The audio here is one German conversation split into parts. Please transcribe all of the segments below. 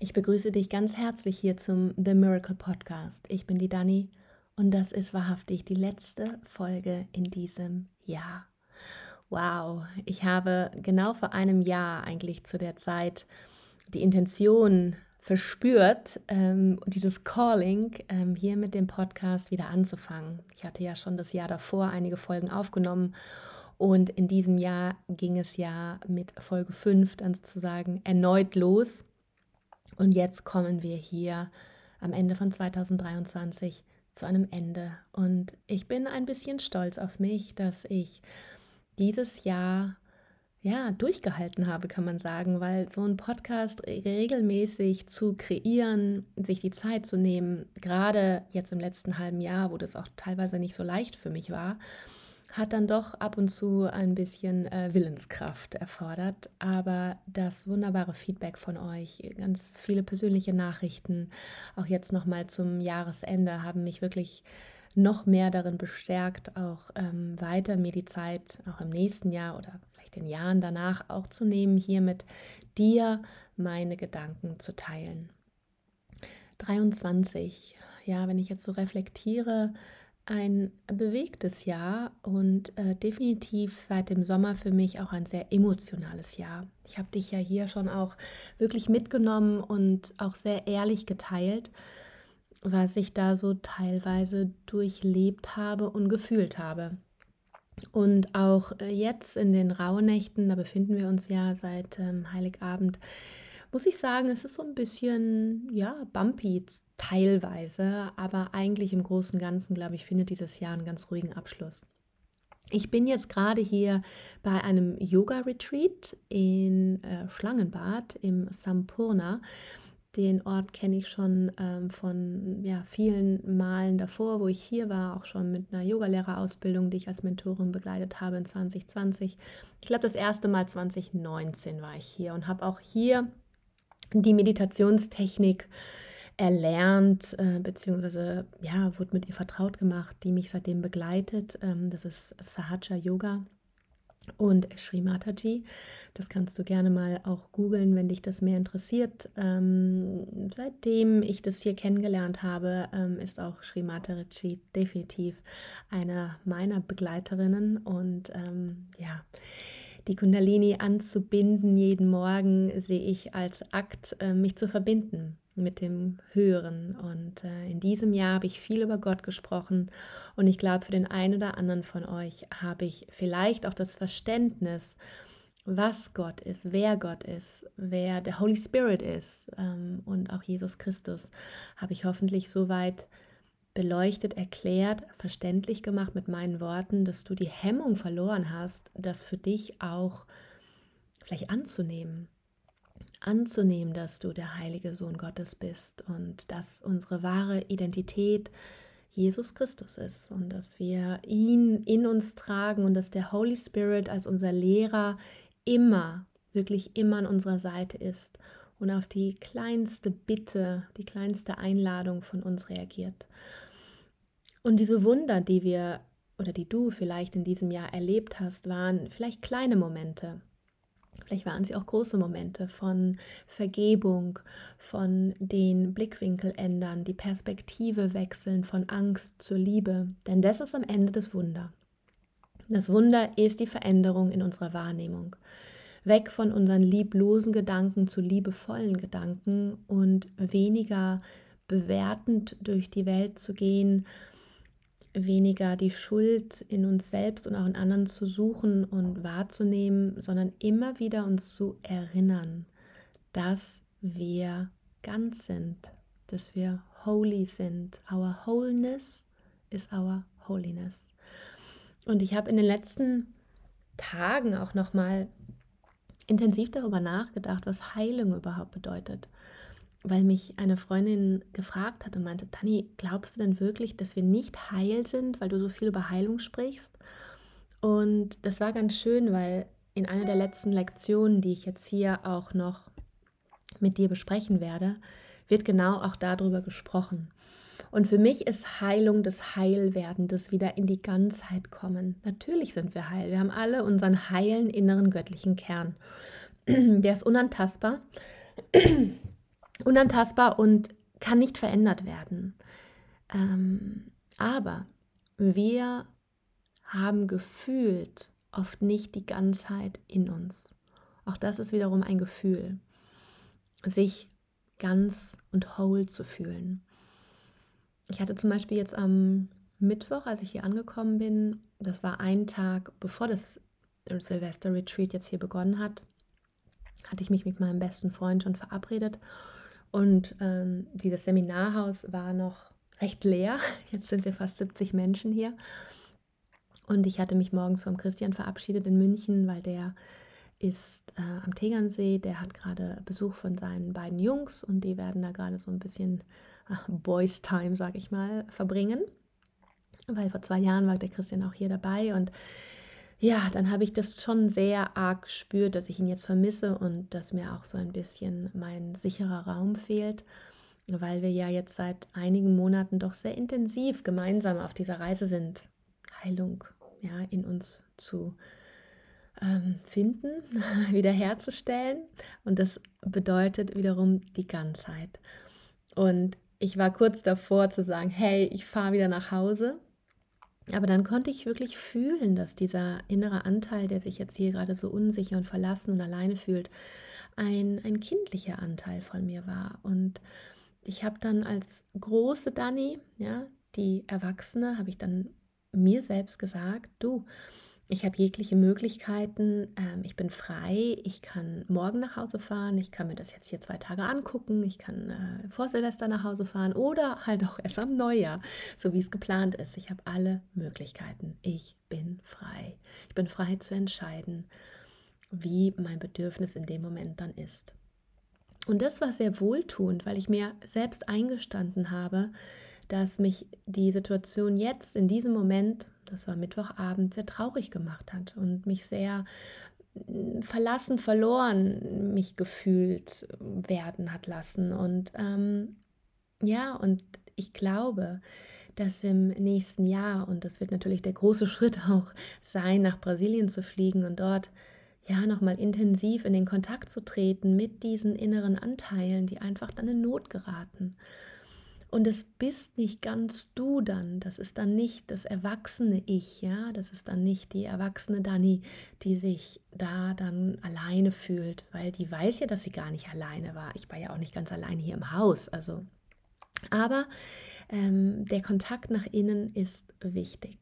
Ich begrüße dich ganz herzlich hier zum The Miracle Podcast. Ich bin die Dani und das ist wahrhaftig die letzte Folge in diesem Jahr. Wow, ich habe genau vor einem Jahr eigentlich zu der Zeit die Intention verspürt, ähm, dieses Calling ähm, hier mit dem Podcast wieder anzufangen. Ich hatte ja schon das Jahr davor einige Folgen aufgenommen und in diesem Jahr ging es ja mit Folge 5 dann sozusagen erneut los. Und jetzt kommen wir hier am Ende von 2023 zu einem Ende. Und ich bin ein bisschen stolz auf mich, dass ich dieses Jahr ja, durchgehalten habe, kann man sagen, weil so ein Podcast regelmäßig zu kreieren, sich die Zeit zu nehmen, gerade jetzt im letzten halben Jahr, wo das auch teilweise nicht so leicht für mich war, hat dann doch ab und zu ein bisschen äh, Willenskraft erfordert. Aber das wunderbare Feedback von euch, ganz viele persönliche Nachrichten, auch jetzt nochmal zum Jahresende, haben mich wirklich noch mehr darin bestärkt, auch ähm, weiter mir die Zeit auch im nächsten Jahr oder vielleicht den Jahren danach auch zu nehmen, hier mit dir meine Gedanken zu teilen. 23, ja, wenn ich jetzt so reflektiere, ein bewegtes Jahr und äh, definitiv seit dem Sommer für mich auch ein sehr emotionales Jahr. Ich habe dich ja hier schon auch wirklich mitgenommen und auch sehr ehrlich geteilt was ich da so teilweise durchlebt habe und gefühlt habe. Und auch äh, jetzt in den Rauhnächten, da befinden wir uns ja seit ähm, Heiligabend, muss ich sagen, es ist so ein bisschen, ja, bumpy teilweise, aber eigentlich im Großen und Ganzen, glaube ich, findet dieses Jahr einen ganz ruhigen Abschluss. Ich bin jetzt gerade hier bei einem Yoga-Retreat in äh, Schlangenbad im Sampurna. Den Ort kenne ich schon ähm, von ja, vielen Malen davor, wo ich hier war, auch schon mit einer Yogalehrerausbildung, die ich als Mentorin begleitet habe in 2020. Ich glaube, das erste Mal 2019 war ich hier und habe auch hier die Meditationstechnik erlernt, äh, beziehungsweise ja, wurde mit ihr vertraut gemacht, die mich seitdem begleitet. Ähm, das ist Sahaja Yoga und Sri Mataji. Das kannst du gerne mal auch googeln, wenn dich das mehr interessiert. Ähm, seitdem ich das hier kennengelernt habe, ähm, ist auch Sri Mataji definitiv einer meiner Begleiterinnen und ähm, ja. Die Kundalini anzubinden jeden Morgen sehe ich als Akt, äh, mich zu verbinden mit dem Hören. Und äh, in diesem Jahr habe ich viel über Gott gesprochen. Und ich glaube, für den einen oder anderen von euch habe ich vielleicht auch das Verständnis, was Gott ist, wer Gott ist, wer der Holy Spirit ist ähm, und auch Jesus Christus, habe ich hoffentlich soweit beleuchtet, erklärt, verständlich gemacht mit meinen Worten, dass du die Hemmung verloren hast, das für dich auch vielleicht anzunehmen anzunehmen, dass du der heilige Sohn Gottes bist und dass unsere wahre Identität Jesus Christus ist und dass wir ihn in uns tragen und dass der Holy Spirit als unser Lehrer immer, wirklich immer an unserer Seite ist und auf die kleinste Bitte, die kleinste Einladung von uns reagiert. Und diese Wunder, die wir oder die du vielleicht in diesem Jahr erlebt hast, waren vielleicht kleine Momente, Vielleicht waren sie auch große Momente von Vergebung, von den Blickwinkel ändern, die Perspektive wechseln von Angst zur Liebe. Denn das ist am Ende das Wunder. Das Wunder ist die Veränderung in unserer Wahrnehmung. Weg von unseren lieblosen Gedanken zu liebevollen Gedanken und weniger bewertend durch die Welt zu gehen, weniger die Schuld in uns selbst und auch in anderen zu suchen und wahrzunehmen, sondern immer wieder uns zu erinnern, dass wir ganz sind, dass wir holy sind. Our wholeness is our holiness. Und ich habe in den letzten Tagen auch noch mal intensiv darüber nachgedacht, was Heilung überhaupt bedeutet weil mich eine Freundin gefragt hat und meinte, Dani, glaubst du denn wirklich, dass wir nicht heil sind, weil du so viel über Heilung sprichst? Und das war ganz schön, weil in einer der letzten Lektionen, die ich jetzt hier auch noch mit dir besprechen werde, wird genau auch darüber gesprochen. Und für mich ist Heilung das Heilwerden, das wieder in die Ganzheit kommen. Natürlich sind wir heil. Wir haben alle unseren heilen inneren göttlichen Kern. Der ist unantastbar. Unantastbar und kann nicht verändert werden. Ähm, aber wir haben gefühlt oft nicht die Ganzheit in uns. Auch das ist wiederum ein Gefühl, sich ganz und whole zu fühlen. Ich hatte zum Beispiel jetzt am Mittwoch, als ich hier angekommen bin, das war ein Tag bevor das Silvester Retreat jetzt hier begonnen hat, hatte ich mich mit meinem besten Freund schon verabredet und ähm, dieses Seminarhaus war noch recht leer. Jetzt sind wir fast 70 Menschen hier. Und ich hatte mich morgens vom Christian verabschiedet in München, weil der ist äh, am Tegernsee. Der hat gerade Besuch von seinen beiden Jungs und die werden da gerade so ein bisschen ach, Boys Time, sag ich mal, verbringen. Weil vor zwei Jahren war der Christian auch hier dabei und ja, dann habe ich das schon sehr arg gespürt, dass ich ihn jetzt vermisse und dass mir auch so ein bisschen mein sicherer Raum fehlt, weil wir ja jetzt seit einigen Monaten doch sehr intensiv gemeinsam auf dieser Reise sind, Heilung ja, in uns zu ähm, finden, wiederherzustellen. Und das bedeutet wiederum die Ganzheit. Und ich war kurz davor zu sagen, hey, ich fahre wieder nach Hause. Aber dann konnte ich wirklich fühlen, dass dieser innere Anteil, der sich jetzt hier gerade so unsicher und verlassen und alleine fühlt, ein, ein kindlicher Anteil von mir war. Und ich habe dann als große Dani, ja, die Erwachsene, habe ich dann mir selbst gesagt, du, ich habe jegliche Möglichkeiten, ähm, ich bin frei, ich kann morgen nach Hause fahren, ich kann mir das jetzt hier zwei Tage angucken, ich kann äh, vor Silvester nach Hause fahren oder halt auch erst am Neujahr, so wie es geplant ist. Ich habe alle Möglichkeiten. Ich bin frei. Ich bin frei zu entscheiden, wie mein Bedürfnis in dem Moment dann ist. Und das war sehr wohltuend, weil ich mir selbst eingestanden habe, dass mich die Situation jetzt in diesem Moment, das war Mittwochabend, sehr traurig gemacht hat und mich sehr mm, verlassen, verloren mich gefühlt werden hat lassen. Und ähm, ja, und ich glaube, dass im nächsten Jahr, und das wird natürlich der große Schritt auch sein, nach Brasilien zu fliegen und dort ja nochmal intensiv in den Kontakt zu treten mit diesen inneren Anteilen, die einfach dann in Not geraten. Und es bist nicht ganz du dann. Das ist dann nicht das erwachsene Ich, ja. Das ist dann nicht die erwachsene Dani, die sich da dann alleine fühlt, weil die weiß ja, dass sie gar nicht alleine war. Ich war ja auch nicht ganz alleine hier im Haus. Also, aber ähm, der Kontakt nach innen ist wichtig.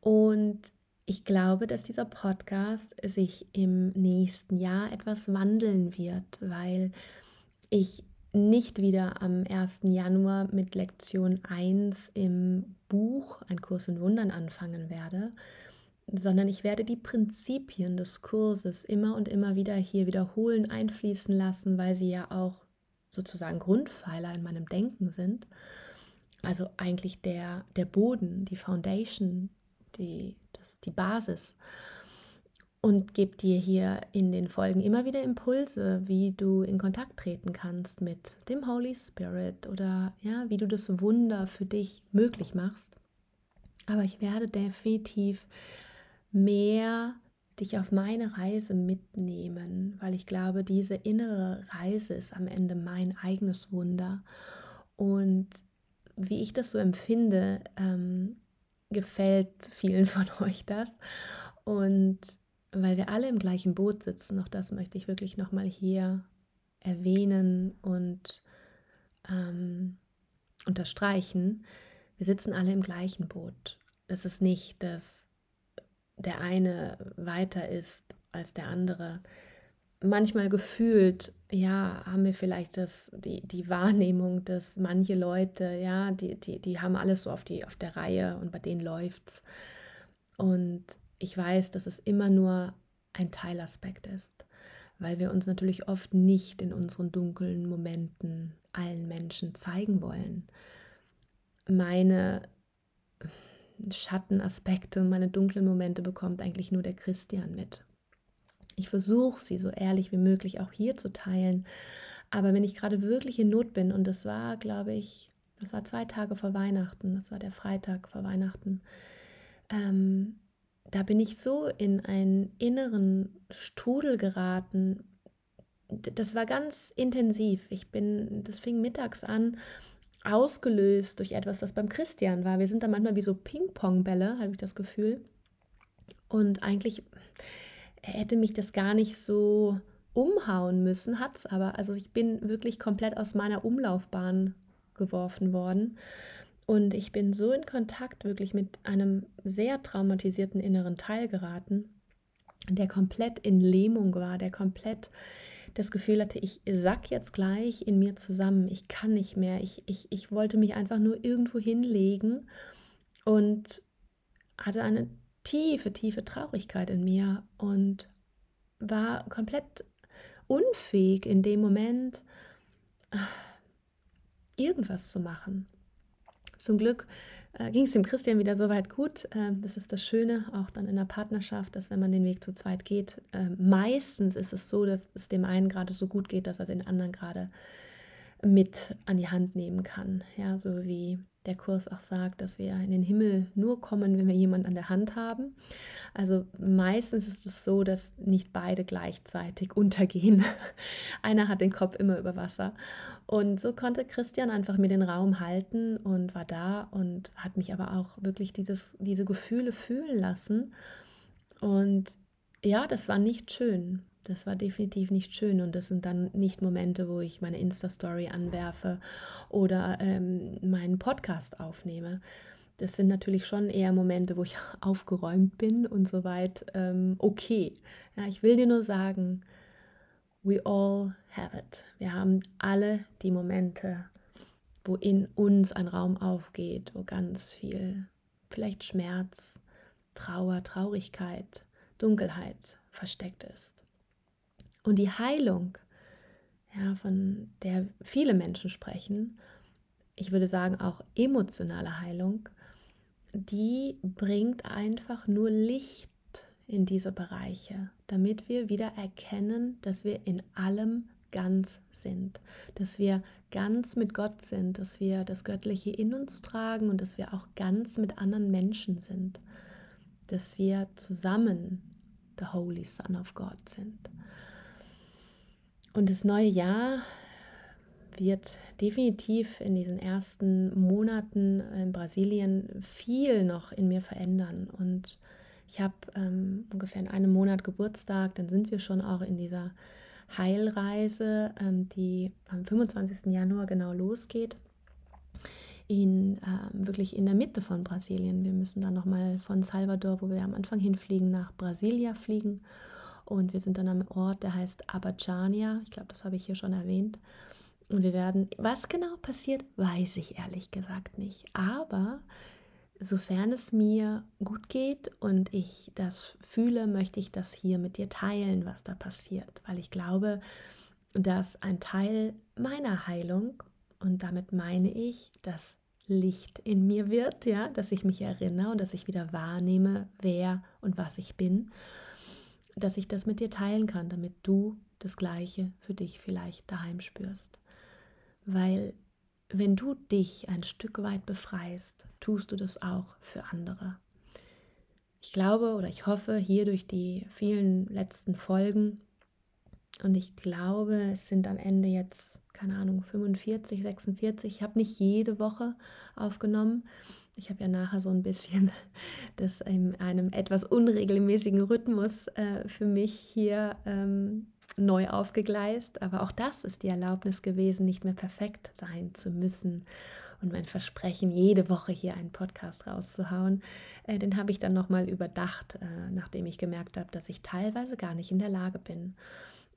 Und ich glaube, dass dieser Podcast sich im nächsten Jahr etwas wandeln wird, weil ich nicht wieder am 1. Januar mit Lektion 1 im Buch Ein Kurs in Wundern anfangen werde, sondern ich werde die Prinzipien des Kurses immer und immer wieder hier wiederholen, einfließen lassen, weil sie ja auch sozusagen Grundpfeiler in meinem Denken sind. Also eigentlich der, der Boden, die Foundation, die, das, die Basis und gebe dir hier in den Folgen immer wieder Impulse, wie du in Kontakt treten kannst mit dem Holy Spirit oder ja, wie du das Wunder für dich möglich machst. Aber ich werde definitiv mehr dich auf meine Reise mitnehmen, weil ich glaube, diese innere Reise ist am Ende mein eigenes Wunder. Und wie ich das so empfinde, ähm, gefällt vielen von euch das. Und weil wir alle im gleichen Boot sitzen. Auch das möchte ich wirklich nochmal hier erwähnen und ähm, unterstreichen. Wir sitzen alle im gleichen Boot. Es ist nicht, dass der eine weiter ist als der andere. Manchmal gefühlt, ja, haben wir vielleicht das, die, die Wahrnehmung, dass manche Leute, ja, die, die, die haben alles so auf, die, auf der Reihe und bei denen läuft's. Und ich weiß, dass es immer nur ein Teilaspekt ist, weil wir uns natürlich oft nicht in unseren dunklen Momenten allen Menschen zeigen wollen. Meine Schattenaspekte meine dunklen Momente bekommt eigentlich nur der Christian mit. Ich versuche sie so ehrlich wie möglich auch hier zu teilen, aber wenn ich gerade wirklich in Not bin, und das war, glaube ich, das war zwei Tage vor Weihnachten, das war der Freitag vor Weihnachten, ähm, da bin ich so in einen inneren Strudel geraten, das war ganz intensiv. Ich bin, das fing mittags an, ausgelöst durch etwas, das beim Christian war. Wir sind da manchmal wie so Ping-Pong-Bälle, habe ich das Gefühl. Und eigentlich hätte mich das gar nicht so umhauen müssen, hat es aber. Also ich bin wirklich komplett aus meiner Umlaufbahn geworfen worden. Und ich bin so in Kontakt wirklich mit einem sehr traumatisierten inneren Teil geraten, der komplett in Lähmung war, der komplett das Gefühl hatte, ich sack jetzt gleich in mir zusammen, ich kann nicht mehr, ich, ich, ich wollte mich einfach nur irgendwo hinlegen und hatte eine tiefe, tiefe Traurigkeit in mir und war komplett unfähig in dem Moment äh, irgendwas zu machen. Zum Glück äh, ging es dem Christian wieder soweit gut. Äh, das ist das Schöne, auch dann in der Partnerschaft, dass wenn man den Weg zu zweit geht, äh, meistens ist es so, dass es dem einen gerade so gut geht, dass er den anderen gerade mit an die Hand nehmen kann. Ja, so wie der Kurs auch sagt, dass wir in den Himmel nur kommen, wenn wir jemanden an der Hand haben. Also meistens ist es so, dass nicht beide gleichzeitig untergehen. Einer hat den Kopf immer über Wasser. Und so konnte Christian einfach mir den Raum halten und war da und hat mich aber auch wirklich dieses, diese Gefühle fühlen lassen. Und ja, das war nicht schön. Das war definitiv nicht schön und das sind dann nicht Momente, wo ich meine Insta-Story anwerfe oder ähm, meinen Podcast aufnehme. Das sind natürlich schon eher Momente, wo ich aufgeräumt bin und soweit ähm, okay. Ja, ich will dir nur sagen, we all have it. Wir haben alle die Momente, wo in uns ein Raum aufgeht, wo ganz viel, vielleicht Schmerz, Trauer, Traurigkeit, Dunkelheit versteckt ist. Und die Heilung, ja, von der viele Menschen sprechen, ich würde sagen auch emotionale Heilung, die bringt einfach nur Licht in diese Bereiche, damit wir wieder erkennen, dass wir in allem ganz sind, dass wir ganz mit Gott sind, dass wir das Göttliche in uns tragen und dass wir auch ganz mit anderen Menschen sind, dass wir zusammen the Holy Son of God sind. Und das neue Jahr wird definitiv in diesen ersten Monaten in Brasilien viel noch in mir verändern. Und ich habe ähm, ungefähr in einem Monat Geburtstag, dann sind wir schon auch in dieser Heilreise, ähm, die am 25. Januar genau losgeht. In, ähm, wirklich in der Mitte von Brasilien. Wir müssen dann nochmal von Salvador, wo wir am Anfang hinfliegen, nach Brasilia fliegen und wir sind dann am Ort, der heißt Abachania. Ich glaube, das habe ich hier schon erwähnt. Und wir werden, was genau passiert, weiß ich ehrlich gesagt nicht. Aber sofern es mir gut geht und ich das fühle, möchte ich das hier mit dir teilen, was da passiert. Weil ich glaube, dass ein Teil meiner Heilung, und damit meine ich, dass Licht in mir wird, ja, dass ich mich erinnere und dass ich wieder wahrnehme, wer und was ich bin dass ich das mit dir teilen kann, damit du das Gleiche für dich vielleicht daheim spürst. Weil wenn du dich ein Stück weit befreist, tust du das auch für andere. Ich glaube oder ich hoffe hier durch die vielen letzten Folgen und ich glaube, es sind am Ende jetzt, keine Ahnung, 45, 46. Ich habe nicht jede Woche aufgenommen. Ich habe ja nachher so ein bisschen das in einem etwas unregelmäßigen Rhythmus äh, für mich hier ähm, neu aufgegleist. Aber auch das ist die Erlaubnis gewesen, nicht mehr perfekt sein zu müssen. Und mein Versprechen, jede Woche hier einen Podcast rauszuhauen, äh, den habe ich dann nochmal überdacht, äh, nachdem ich gemerkt habe, dass ich teilweise gar nicht in der Lage bin.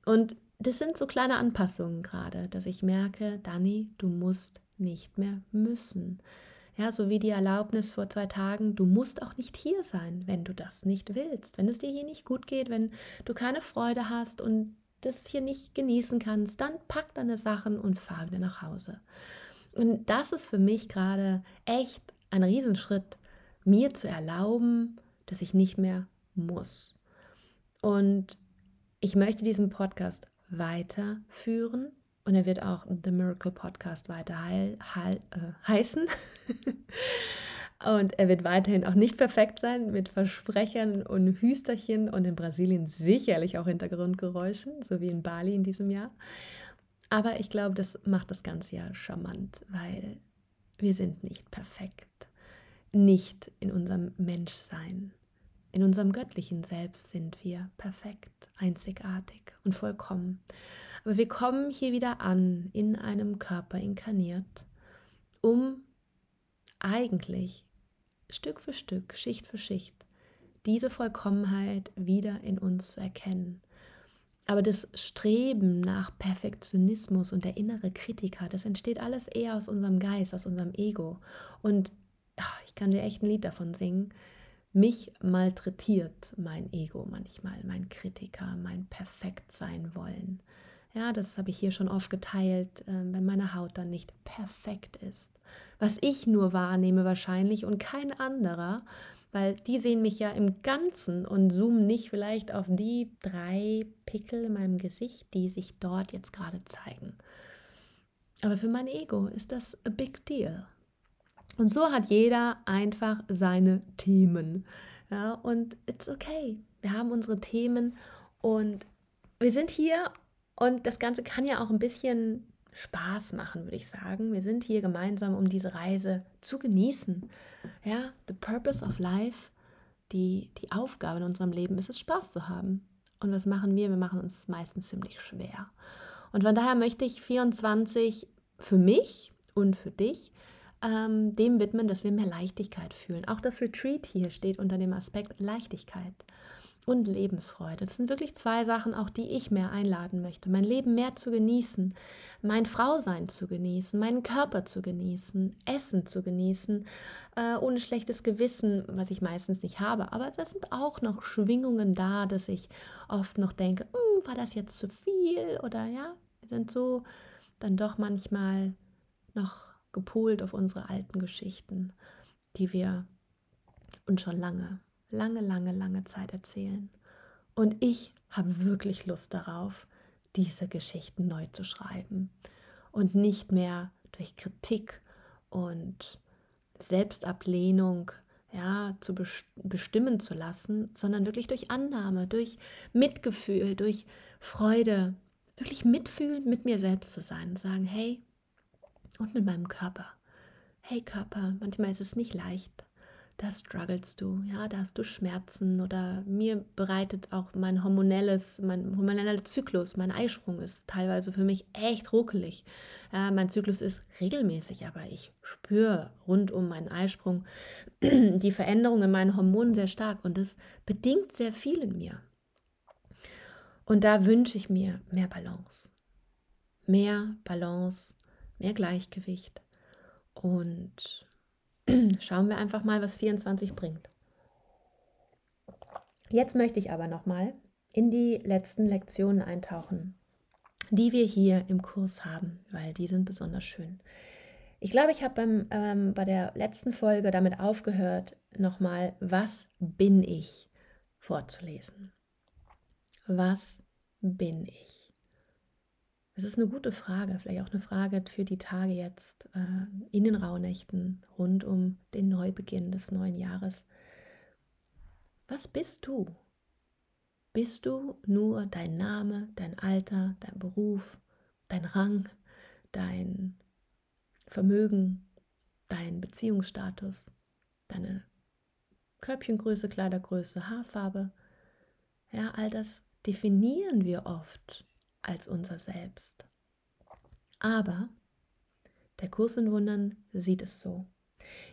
Und das sind so kleine Anpassungen gerade, dass ich merke, Dani, du musst nicht mehr müssen. Ja, so wie die Erlaubnis vor zwei Tagen, du musst auch nicht hier sein, wenn du das nicht willst, wenn es dir hier nicht gut geht, wenn du keine Freude hast und das hier nicht genießen kannst, dann pack deine Sachen und fahr wieder nach Hause. Und das ist für mich gerade echt ein Riesenschritt, mir zu erlauben, dass ich nicht mehr muss. Und ich möchte diesen Podcast weiterführen und er wird auch The Miracle Podcast weiter heil, heil, äh, heißen. Und er wird weiterhin auch nicht perfekt sein mit Versprechern und Hüsterchen und in Brasilien sicherlich auch Hintergrundgeräuschen, so wie in Bali in diesem Jahr. Aber ich glaube, das macht das Ganze ja charmant, weil wir sind nicht perfekt. Nicht in unserem Menschsein. In unserem göttlichen Selbst sind wir perfekt, einzigartig und vollkommen. Aber wir kommen hier wieder an, in einem Körper inkarniert, um eigentlich Stück für Stück, Schicht für Schicht, diese Vollkommenheit wieder in uns zu erkennen. Aber das Streben nach Perfektionismus und der innere Kritiker, das entsteht alles eher aus unserem Geist, aus unserem Ego. Und ach, ich kann dir echt ein Lied davon singen. Mich malträtiert mein Ego manchmal, mein Kritiker, mein Perfektsein wollen. Ja, das habe ich hier schon oft geteilt, äh, wenn meine Haut dann nicht perfekt ist. Was ich nur wahrnehme wahrscheinlich und kein anderer, weil die sehen mich ja im Ganzen und zoomen nicht vielleicht auf die drei Pickel in meinem Gesicht, die sich dort jetzt gerade zeigen. Aber für mein Ego ist das a big deal. Und so hat jeder einfach seine Themen. Ja, und it's okay. Wir haben unsere Themen und wir sind hier und das Ganze kann ja auch ein bisschen Spaß machen, würde ich sagen. Wir sind hier gemeinsam, um diese Reise zu genießen. Ja, the purpose of life, die, die Aufgabe in unserem Leben ist es, Spaß zu haben. Und was machen wir? Wir machen uns meistens ziemlich schwer. Und von daher möchte ich 24 für mich und für dich ähm, dem widmen, dass wir mehr Leichtigkeit fühlen. Auch das Retreat hier steht unter dem Aspekt Leichtigkeit und Lebensfreude. Das sind wirklich zwei Sachen, auch die ich mehr einladen möchte. Mein Leben mehr zu genießen, mein Frausein zu genießen, meinen Körper zu genießen, Essen zu genießen, äh, ohne schlechtes Gewissen, was ich meistens nicht habe. Aber da sind auch noch Schwingungen da, dass ich oft noch denke, hm, war das jetzt zu viel? Oder ja, wir sind so dann doch manchmal noch gepolt auf unsere alten Geschichten, die wir uns schon lange, lange, lange, lange Zeit erzählen. Und ich habe wirklich Lust darauf, diese Geschichten neu zu schreiben und nicht mehr durch Kritik und Selbstablehnung ja, zu bestimmen zu lassen, sondern wirklich durch Annahme, durch Mitgefühl, durch Freude, wirklich mitfühlend mit mir selbst zu sein und sagen, hey, und mit meinem Körper. Hey Körper, manchmal ist es nicht leicht. Da strugglest du, ja, da hast du Schmerzen oder mir bereitet auch mein hormonelles, mein hormoneller Zyklus, mein Eisprung ist teilweise für mich echt ruckelig. Ja, mein Zyklus ist regelmäßig, aber ich spüre rund um meinen Eisprung die Veränderungen in meinen Hormonen sehr stark und das bedingt sehr viel in mir. Und da wünsche ich mir mehr Balance. Mehr Balance mehr Gleichgewicht. Und schauen wir einfach mal, was 24 bringt. Jetzt möchte ich aber noch mal in die letzten Lektionen eintauchen, die wir hier im Kurs haben, weil die sind besonders schön. Ich glaube, ich habe ähm, bei der letzten Folge damit aufgehört, nochmal, was bin ich vorzulesen. Was bin ich? Es ist eine gute Frage, vielleicht auch eine Frage für die Tage jetzt äh, in den Rauhnächten rund um den Neubeginn des neuen Jahres. Was bist du? Bist du nur dein Name, dein Alter, dein Beruf, dein Rang, dein Vermögen, dein Beziehungsstatus, deine Körbchengröße, Kleidergröße, Haarfarbe? Ja, all das definieren wir oft als unser Selbst. Aber der Kurs in Wundern sieht es so.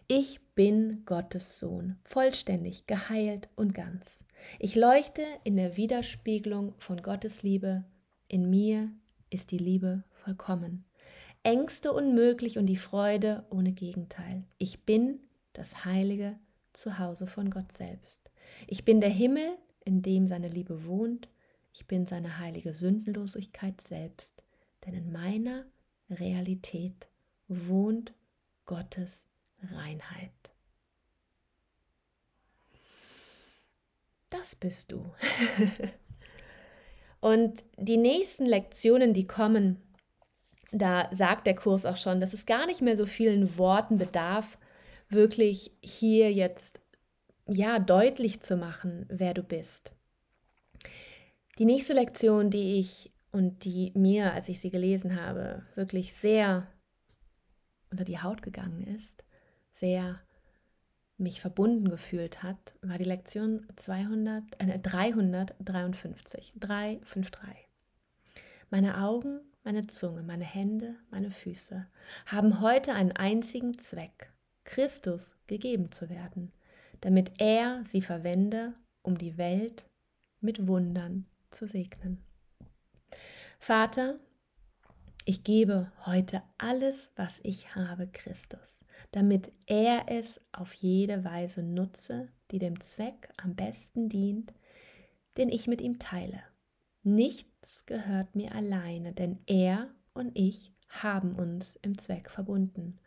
Ich bin Gottes Sohn, vollständig, geheilt und ganz. Ich leuchte in der Widerspiegelung von Gottes Liebe. In mir ist die Liebe vollkommen. Ängste unmöglich und die Freude ohne Gegenteil. Ich bin das heilige Zuhause von Gott selbst. Ich bin der Himmel, in dem seine Liebe wohnt ich bin seine heilige Sündenlosigkeit selbst, denn in meiner Realität wohnt Gottes Reinheit. Das bist du. Und die nächsten Lektionen, die kommen, da sagt der Kurs auch schon, dass es gar nicht mehr so vielen Worten bedarf, wirklich hier jetzt ja deutlich zu machen, wer du bist. Die nächste Lektion, die ich und die mir, als ich sie gelesen habe, wirklich sehr unter die Haut gegangen ist, sehr mich verbunden gefühlt hat, war die Lektion 200, äh, 353. 353. Meine Augen, meine Zunge, meine Hände, meine Füße haben heute einen einzigen Zweck, Christus gegeben zu werden, damit er sie verwende, um die Welt mit Wundern zu segnen. Vater, ich gebe heute alles, was ich habe, Christus, damit er es auf jede Weise nutze, die dem Zweck am besten dient, den ich mit ihm teile. Nichts gehört mir alleine, denn er und ich haben uns im Zweck verbunden.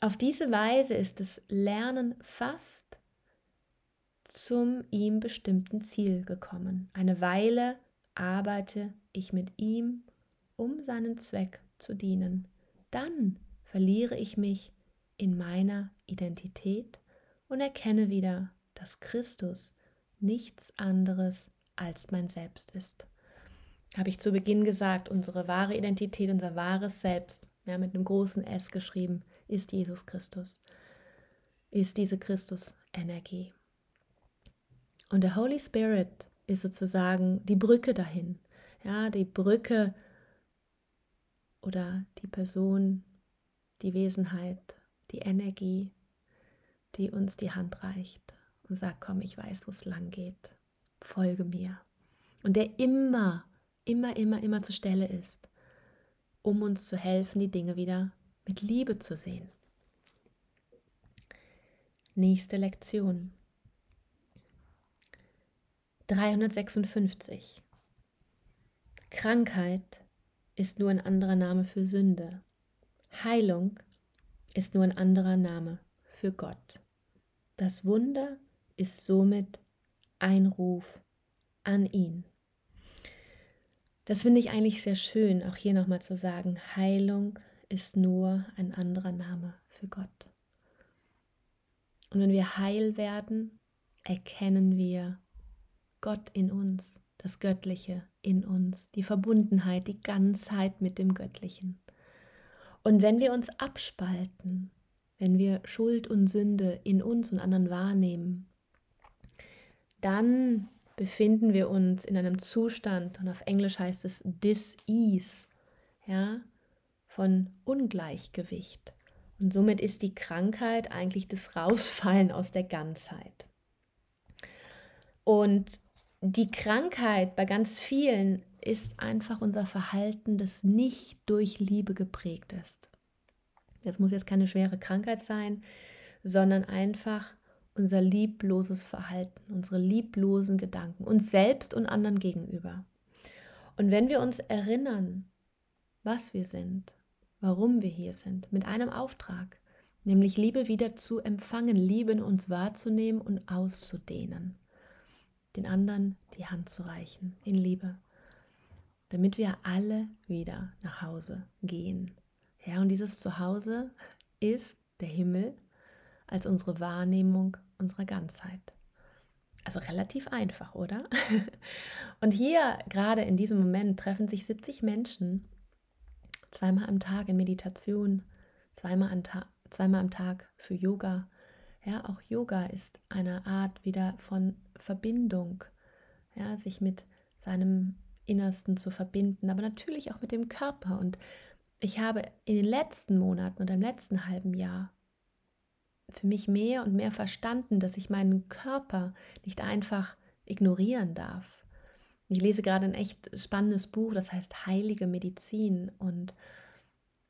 Auf diese Weise ist das Lernen fast zum ihm bestimmten Ziel gekommen. Eine Weile arbeite ich mit ihm um seinen Zweck zu dienen. Dann verliere ich mich in meiner Identität und erkenne wieder, dass Christus nichts anderes als mein Selbst ist. Habe ich zu Beginn gesagt, unsere wahre Identität, unser wahres Selbst, ja, mit einem großen S geschrieben, ist Jesus Christus, ist diese Christus-Energie. Und der Holy Spirit ist sozusagen die Brücke dahin, ja, die Brücke oder die Person, die Wesenheit, die Energie, die uns die Hand reicht und sagt, komm, ich weiß, wo es lang geht, folge mir. Und der immer, immer, immer, immer zur Stelle ist, um uns zu helfen, die Dinge wieder mit Liebe zu sehen. Nächste Lektion. 356. Krankheit ist nur ein anderer Name für Sünde. Heilung ist nur ein anderer Name für Gott. Das Wunder ist somit ein Ruf an ihn. Das finde ich eigentlich sehr schön, auch hier nochmal zu sagen, Heilung ist nur ein anderer Name für Gott. Und wenn wir heil werden, erkennen wir Gott in uns das Göttliche in uns, die Verbundenheit, die Ganzheit mit dem Göttlichen. Und wenn wir uns abspalten, wenn wir Schuld und Sünde in uns und anderen wahrnehmen, dann befinden wir uns in einem Zustand, und auf Englisch heißt es dis-ease, ja, von Ungleichgewicht. Und somit ist die Krankheit eigentlich das Rausfallen aus der Ganzheit. Und die Krankheit bei ganz vielen ist einfach unser Verhalten, das nicht durch Liebe geprägt ist. Das muss jetzt keine schwere Krankheit sein, sondern einfach unser liebloses Verhalten, unsere lieblosen Gedanken, uns selbst und anderen gegenüber. Und wenn wir uns erinnern, was wir sind, warum wir hier sind, mit einem Auftrag, nämlich Liebe wieder zu empfangen, Liebe in uns wahrzunehmen und auszudehnen den anderen die Hand zu reichen in Liebe, damit wir alle wieder nach Hause gehen. Ja, und dieses Zuhause ist der Himmel als unsere Wahrnehmung unserer Ganzheit. Also relativ einfach, oder? Und hier, gerade in diesem Moment, treffen sich 70 Menschen zweimal am Tag in Meditation, zweimal am, Ta zweimal am Tag für Yoga, ja, auch Yoga ist eine Art wieder von Verbindung, ja, sich mit seinem Innersten zu verbinden, aber natürlich auch mit dem Körper. Und ich habe in den letzten Monaten oder im letzten halben Jahr für mich mehr und mehr verstanden, dass ich meinen Körper nicht einfach ignorieren darf. Ich lese gerade ein echt spannendes Buch, das heißt Heilige Medizin und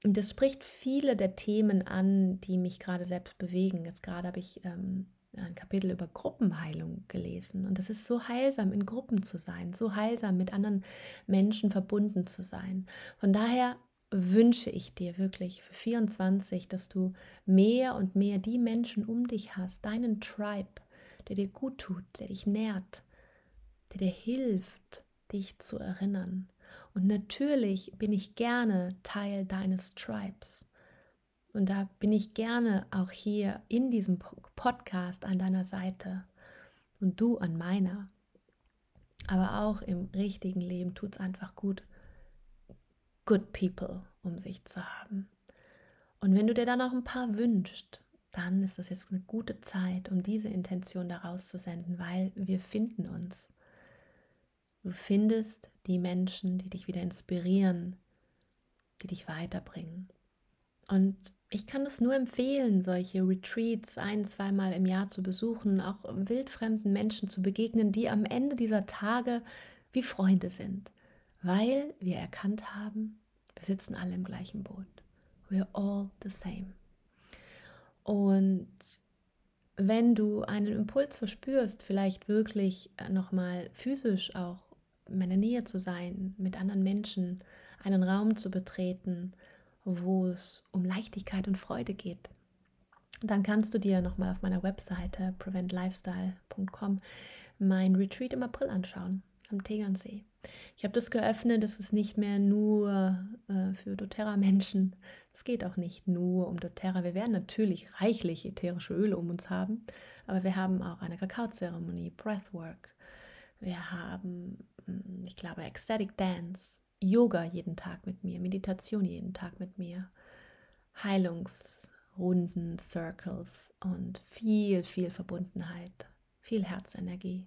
das spricht viele der Themen an, die mich gerade selbst bewegen. Jetzt gerade habe ich ähm, ein Kapitel über Gruppenheilung gelesen. Und es ist so heilsam, in Gruppen zu sein, so heilsam, mit anderen Menschen verbunden zu sein. Von daher wünsche ich dir wirklich für 24, dass du mehr und mehr die Menschen um dich hast, deinen Tribe, der dir gut tut, der dich nährt, der dir hilft, dich zu erinnern. Und natürlich bin ich gerne Teil deines Tribes. Und da bin ich gerne auch hier in diesem Podcast an deiner Seite und du an meiner. Aber auch im richtigen Leben tut es einfach gut, good people um sich zu haben. Und wenn du dir dann auch ein paar wünschst, dann ist das jetzt eine gute Zeit, um diese Intention daraus zu senden, weil wir finden uns. Du findest die Menschen, die dich wieder inspirieren, die dich weiterbringen. Und ich kann es nur empfehlen, solche Retreats ein, zweimal im Jahr zu besuchen, auch wildfremden Menschen zu begegnen, die am Ende dieser Tage wie Freunde sind, weil wir erkannt haben, wir sitzen alle im gleichen Boot. We're all the same. Und wenn du einen Impuls verspürst, vielleicht wirklich äh, nochmal physisch auch in meiner Nähe zu sein, mit anderen Menschen einen Raum zu betreten, wo es um Leichtigkeit und Freude geht, dann kannst du dir nochmal auf meiner Webseite preventlifestyle.com mein Retreat im April anschauen am Tegernsee. Ich habe das geöffnet, das ist nicht mehr nur äh, für doTERRA-Menschen. Es geht auch nicht nur um doTERRA. Wir werden natürlich reichlich ätherische Öle um uns haben, aber wir haben auch eine Kakaozeremonie, Breathwork. Wir haben, hm, ich glaube, Ecstatic Dance, Yoga jeden Tag mit mir, Meditation jeden Tag mit mir, Heilungsrunden, Circles und viel, viel Verbundenheit, viel Herzenergie.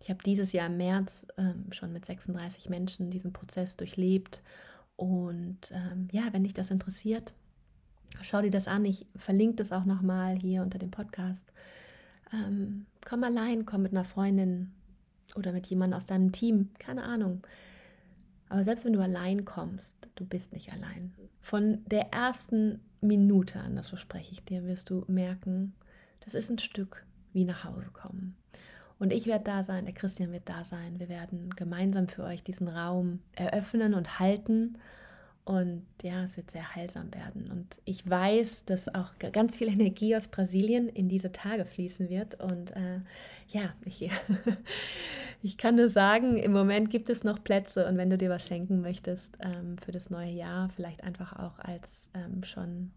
Ich habe dieses Jahr im März ähm, schon mit 36 Menschen diesen Prozess durchlebt. Und ähm, ja, wenn dich das interessiert, schau dir das an. Ich verlinke das auch nochmal hier unter dem Podcast. Ähm, komm allein, komm mit einer Freundin oder mit jemandem aus deinem Team, keine Ahnung. Aber selbst wenn du allein kommst, du bist nicht allein. Von der ersten Minute an, das verspreche ich dir, wirst du merken, das ist ein Stück wie nach Hause kommen. Und ich werde da sein, der Christian wird da sein. Wir werden gemeinsam für euch diesen Raum eröffnen und halten. Und ja, es wird sehr heilsam werden. Und ich weiß, dass auch ganz viel Energie aus Brasilien in diese Tage fließen wird. Und äh, ja, ich, ich kann nur sagen, im Moment gibt es noch Plätze. Und wenn du dir was schenken möchtest ähm, für das neue Jahr, vielleicht einfach auch als ähm, schon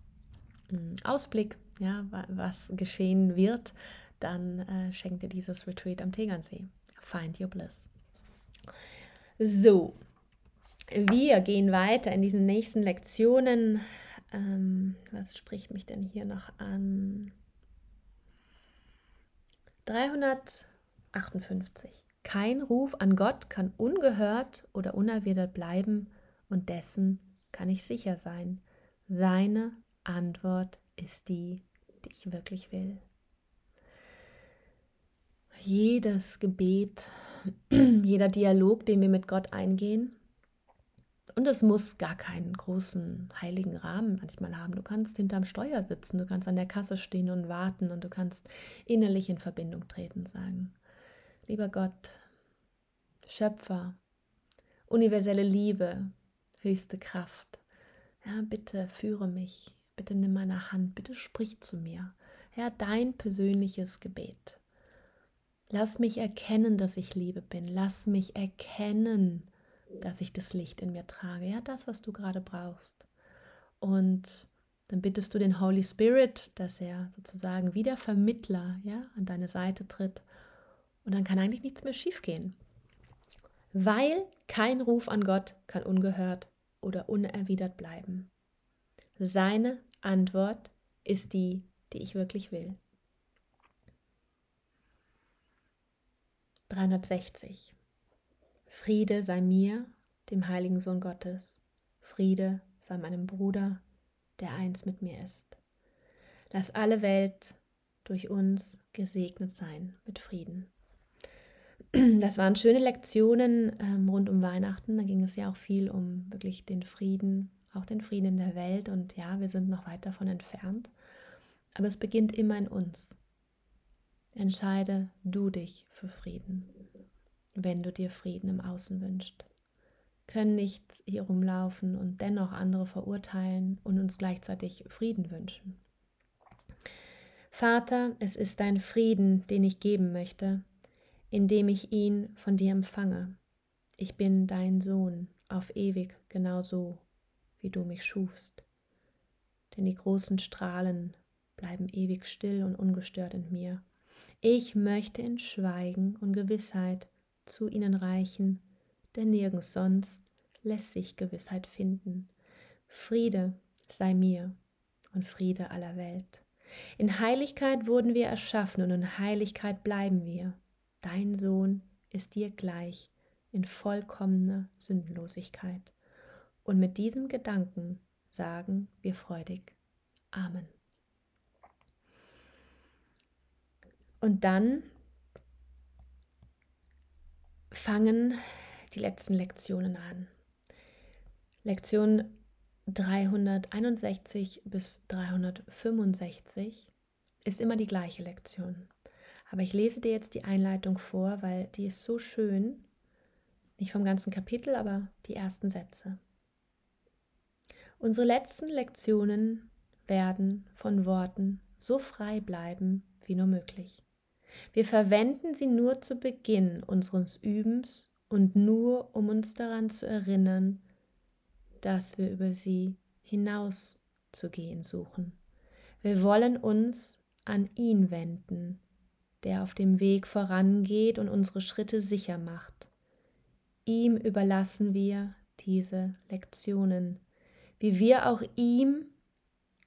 ähm, Ausblick, ja, was geschehen wird, dann äh, schenk dir dieses Retreat am Tegernsee. Find your bliss. So, wir gehen weiter in diesen nächsten Lektionen. Ähm, was spricht mich denn hier noch an? 358. Kein Ruf an Gott kann ungehört oder unerwidert bleiben und dessen kann ich sicher sein. Seine Antwort ist die, die ich wirklich will jedes Gebet, jeder Dialog, den wir mit Gott eingehen. Und es muss gar keinen großen heiligen Rahmen manchmal haben. Du kannst hinterm Steuer sitzen, du kannst an der Kasse stehen und warten und du kannst innerlich in Verbindung treten, sagen, lieber Gott, Schöpfer, universelle Liebe, höchste Kraft, ja, bitte führe mich, bitte nimm meine Hand, bitte sprich zu mir. Ja, dein persönliches Gebet. Lass mich erkennen, dass ich Liebe bin. Lass mich erkennen, dass ich das Licht in mir trage. Ja, das, was du gerade brauchst. Und dann bittest du den Holy Spirit, dass er sozusagen wie der Vermittler ja, an deine Seite tritt. Und dann kann eigentlich nichts mehr schiefgehen. Weil kein Ruf an Gott kann ungehört oder unerwidert bleiben. Seine Antwort ist die, die ich wirklich will. 360. Friede sei mir, dem heiligen Sohn Gottes. Friede sei meinem Bruder, der eins mit mir ist. Lass alle Welt durch uns gesegnet sein mit Frieden. Das waren schöne Lektionen ähm, rund um Weihnachten. Da ging es ja auch viel um wirklich den Frieden, auch den Frieden in der Welt. Und ja, wir sind noch weit davon entfernt. Aber es beginnt immer in uns. Entscheide du dich für Frieden, wenn du dir Frieden im Außen wünschst. Können nicht hier rumlaufen und dennoch andere verurteilen und uns gleichzeitig Frieden wünschen. Vater, es ist dein Frieden, den ich geben möchte, indem ich ihn von dir empfange. Ich bin dein Sohn auf ewig genauso, wie du mich schufst. denn die großen Strahlen bleiben ewig still und ungestört in mir. Ich möchte in Schweigen und Gewissheit zu ihnen reichen, denn nirgends sonst lässt sich Gewissheit finden. Friede sei mir und Friede aller Welt. In Heiligkeit wurden wir erschaffen und in Heiligkeit bleiben wir. Dein Sohn ist dir gleich in vollkommener Sündenlosigkeit. Und mit diesem Gedanken sagen wir freudig Amen. Und dann fangen die letzten Lektionen an. Lektion 361 bis 365 ist immer die gleiche Lektion. Aber ich lese dir jetzt die Einleitung vor, weil die ist so schön. Nicht vom ganzen Kapitel, aber die ersten Sätze. Unsere letzten Lektionen werden von Worten so frei bleiben wie nur möglich. Wir verwenden sie nur zu Beginn unseres Übens und nur, um uns daran zu erinnern, dass wir über sie hinaus zu gehen suchen. Wir wollen uns an ihn wenden, der auf dem Weg vorangeht und unsere Schritte sicher macht. Ihm überlassen wir diese Lektionen, wie wir auch ihm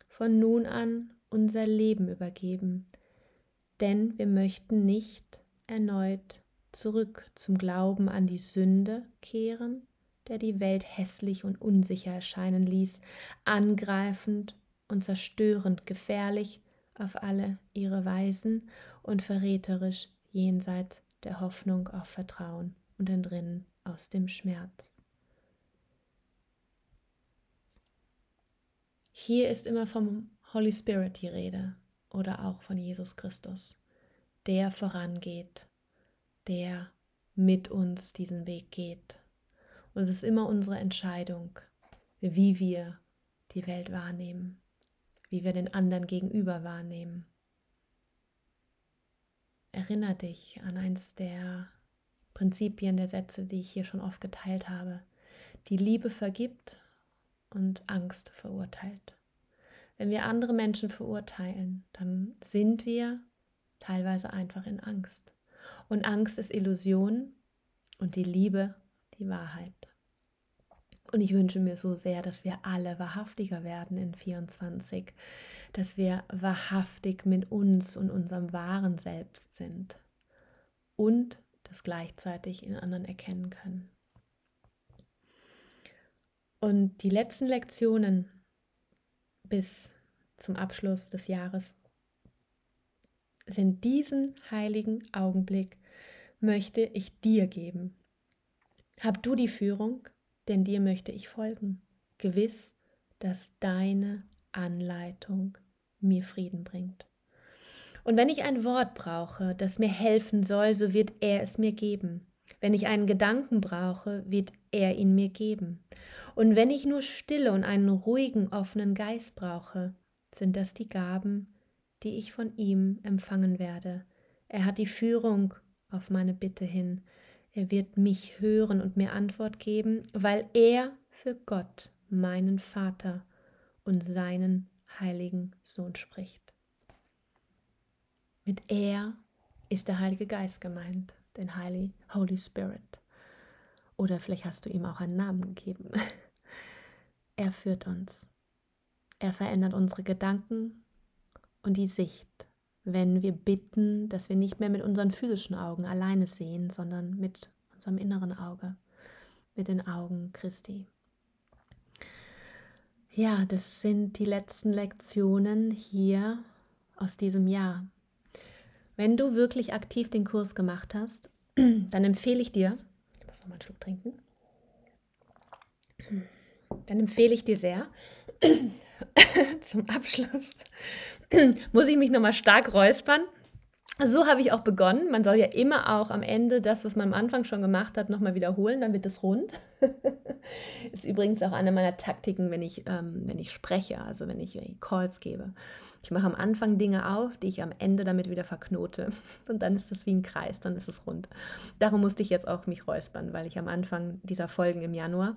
von nun an unser Leben übergeben, denn wir möchten nicht erneut zurück zum Glauben an die Sünde kehren, der die Welt hässlich und unsicher erscheinen ließ, angreifend und zerstörend gefährlich auf alle ihre Weisen und verräterisch jenseits der Hoffnung auf Vertrauen und entrinnen aus dem Schmerz. Hier ist immer vom Holy Spirit die Rede oder auch von Jesus Christus, der vorangeht, der mit uns diesen Weg geht. Und es ist immer unsere Entscheidung, wie wir die Welt wahrnehmen, wie wir den anderen gegenüber wahrnehmen. Erinner dich an eins der Prinzipien der Sätze, die ich hier schon oft geteilt habe. Die Liebe vergibt und Angst verurteilt. Wenn wir andere Menschen verurteilen, dann sind wir teilweise einfach in Angst. Und Angst ist Illusion und die Liebe die Wahrheit. Und ich wünsche mir so sehr, dass wir alle wahrhaftiger werden in 24, dass wir wahrhaftig mit uns und unserem wahren Selbst sind und das gleichzeitig in anderen erkennen können. Und die letzten Lektionen bis zum Abschluss des Jahres sind diesen heiligen Augenblick möchte ich dir geben. Hab du die Führung, denn dir möchte ich folgen, gewiss, dass deine Anleitung mir Frieden bringt. Und wenn ich ein Wort brauche, das mir helfen soll, so wird er es mir geben. Wenn ich einen Gedanken brauche, wird er ihn mir geben. Und wenn ich nur Stille und einen ruhigen, offenen Geist brauche, sind das die Gaben, die ich von ihm empfangen werde. Er hat die Führung auf meine Bitte hin. Er wird mich hören und mir Antwort geben, weil er für Gott, meinen Vater und seinen heiligen Sohn spricht. Mit er ist der Heilige Geist gemeint, den Holy Spirit. Oder vielleicht hast du ihm auch einen Namen gegeben. Er führt uns. Er verändert unsere Gedanken und die Sicht, wenn wir bitten, dass wir nicht mehr mit unseren physischen Augen alleine sehen, sondern mit unserem inneren Auge, mit den Augen Christi. Ja, das sind die letzten Lektionen hier aus diesem Jahr. Wenn du wirklich aktiv den Kurs gemacht hast, dann empfehle ich dir, ich muss noch mal einen Schluck trinken, dann empfehle ich dir sehr, zum Abschluss, muss ich mich nochmal stark räuspern. So habe ich auch begonnen. Man soll ja immer auch am Ende das, was man am Anfang schon gemacht hat, nochmal wiederholen, dann wird es rund. Ist übrigens auch eine meiner Taktiken, wenn ich, ähm, wenn ich spreche, also wenn ich Calls gebe. Ich mache am Anfang Dinge auf, die ich am Ende damit wieder verknote. Und dann ist es wie ein Kreis, dann ist es rund. Darum musste ich jetzt auch mich räuspern, weil ich am Anfang dieser Folgen im Januar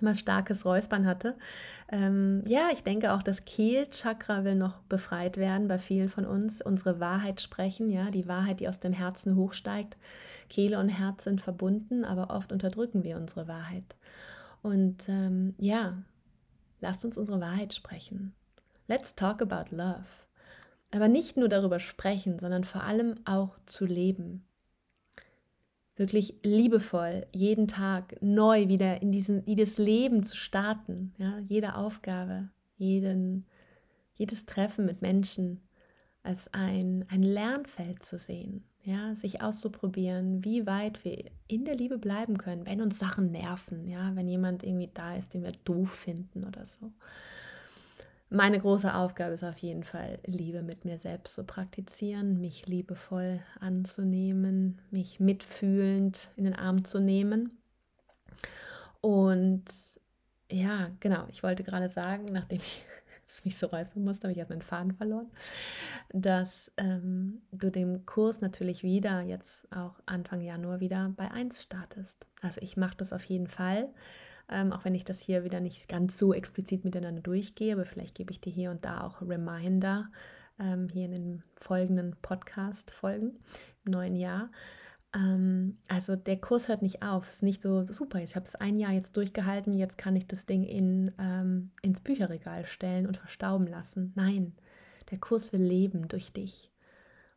immer starkes Räuspern hatte. Ähm, ja, ich denke auch, das Kehlchakra will noch befreit werden bei vielen von uns. Unsere Wahrheit sprechen, ja, die Wahrheit, die aus dem Herzen hochsteigt. Kehle und Herz sind verbunden, aber oft unterdrücken wir unsere Wahrheit. Und ähm, ja, lasst uns unsere Wahrheit sprechen. Let's talk about love. Aber nicht nur darüber sprechen, sondern vor allem auch zu leben wirklich liebevoll jeden Tag neu wieder in, diesen, das Leben zu starten. Ja? Jede Aufgabe, jeden, jedes Treffen mit Menschen als ein, ein Lernfeld zu sehen. Ja, sich auszuprobieren, wie weit wir in der Liebe bleiben können, wenn uns Sachen nerven, ja, wenn jemand irgendwie da ist, den wir doof finden oder so meine große Aufgabe ist auf jeden Fall, Liebe mit mir selbst zu praktizieren, mich liebevoll anzunehmen, mich mitfühlend in den Arm zu nehmen. Und ja, genau, ich wollte gerade sagen, nachdem ich es mich so räuspern musste, habe ich meinen Faden verloren, dass ähm, du den Kurs natürlich wieder, jetzt auch Anfang Januar wieder bei 1 startest. Also ich mache das auf jeden Fall ähm, auch wenn ich das hier wieder nicht ganz so explizit miteinander durchgehe, aber vielleicht gebe ich dir hier und da auch Reminder ähm, hier in den folgenden Podcast-Folgen im neuen Jahr. Ähm, also der Kurs hört nicht auf, es ist nicht so, super. Ich habe es ein Jahr jetzt durchgehalten, jetzt kann ich das Ding in, ähm, ins Bücherregal stellen und verstauben lassen. Nein, der Kurs will leben durch dich.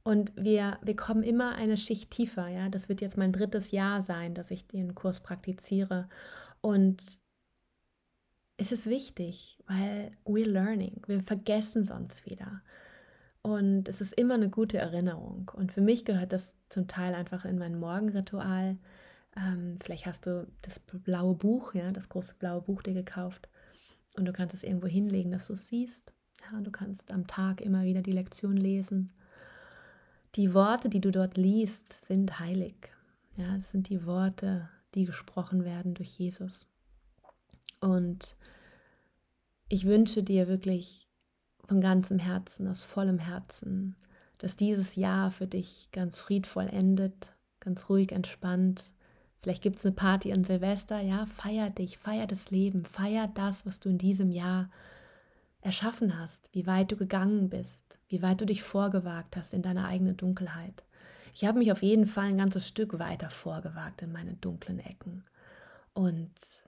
Und wir, wir kommen immer eine Schicht tiefer, ja. Das wird jetzt mein drittes Jahr sein, dass ich den Kurs praktiziere. Und es ist wichtig, weil we're learning. Wir vergessen sonst wieder. Und es ist immer eine gute Erinnerung. Und für mich gehört das zum Teil einfach in mein Morgenritual. Ähm, vielleicht hast du das blaue Buch, ja, das große blaue Buch dir gekauft. Und du kannst es irgendwo hinlegen, dass du es siehst. Ja, du kannst am Tag immer wieder die Lektion lesen. Die Worte, die du dort liest, sind heilig. Ja, das sind die Worte, die gesprochen werden durch Jesus. Und ich wünsche dir wirklich von ganzem Herzen, aus vollem Herzen, dass dieses Jahr für dich ganz friedvoll endet, ganz ruhig, entspannt. Vielleicht gibt es eine Party an Silvester, ja, feier dich, feier das Leben, feier das, was du in diesem Jahr erschaffen hast, wie weit du gegangen bist, wie weit du dich vorgewagt hast in deine eigene Dunkelheit. Ich habe mich auf jeden Fall ein ganzes Stück weiter vorgewagt in meine dunklen Ecken. Und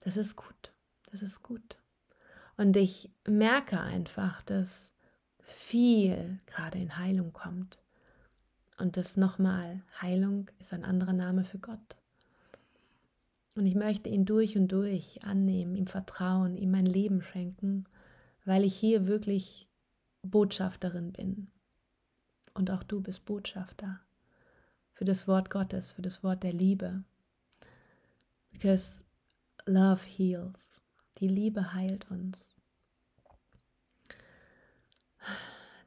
das ist gut. Das ist gut. Und ich merke einfach, dass viel gerade in Heilung kommt. Und das nochmal, Heilung ist ein anderer Name für Gott. Und ich möchte ihn durch und durch annehmen, ihm vertrauen, ihm mein Leben schenken, weil ich hier wirklich Botschafterin bin und auch du bist Botschafter für das Wort Gottes, für das Wort der Liebe. Because love heals. Die Liebe heilt uns.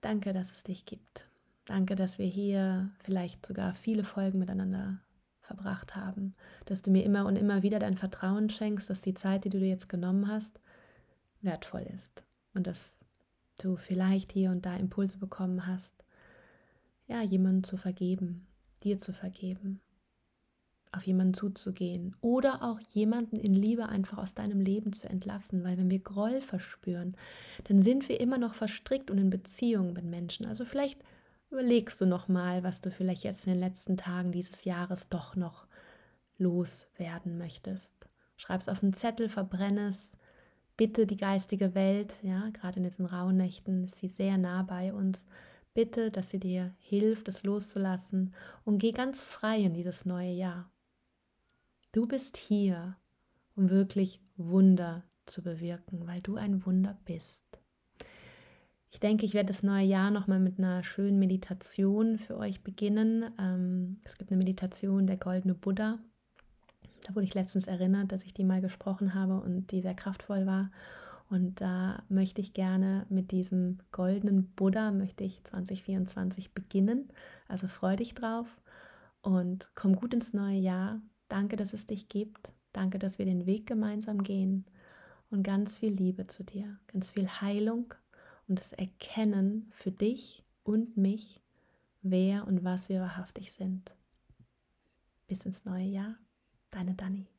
Danke, dass es dich gibt. Danke, dass wir hier vielleicht sogar viele Folgen miteinander verbracht haben, dass du mir immer und immer wieder dein Vertrauen schenkst, dass die Zeit, die du dir jetzt genommen hast, wertvoll ist und dass du vielleicht hier und da Impulse bekommen hast, ja, jemanden zu vergeben, dir zu vergeben, auf jemanden zuzugehen oder auch jemanden in Liebe einfach aus deinem Leben zu entlassen, weil wenn wir Groll verspüren, dann sind wir immer noch verstrickt und in Beziehungen mit Menschen. Also vielleicht überlegst du noch mal, was du vielleicht jetzt in den letzten Tagen dieses Jahres doch noch loswerden möchtest. Schreib es auf einen Zettel, verbrenne es, bitte die geistige Welt, ja, gerade in diesen rauen Nächten ist sie sehr nah bei uns Bitte, dass sie dir hilft, es loszulassen und geh ganz frei in dieses neue Jahr. Du bist hier, um wirklich Wunder zu bewirken, weil du ein Wunder bist. Ich denke, ich werde das neue Jahr nochmal mit einer schönen Meditation für euch beginnen. Ähm, es gibt eine Meditation, der goldene Buddha. Da wurde ich letztens erinnert, dass ich die mal gesprochen habe und die sehr kraftvoll war. Und da möchte ich gerne mit diesem goldenen Buddha, möchte ich 2024 beginnen. Also freu dich drauf und komm gut ins neue Jahr. Danke, dass es dich gibt. Danke, dass wir den Weg gemeinsam gehen. Und ganz viel Liebe zu dir, ganz viel Heilung und das Erkennen für dich und mich, wer und was wir wahrhaftig sind. Bis ins neue Jahr, deine Dani.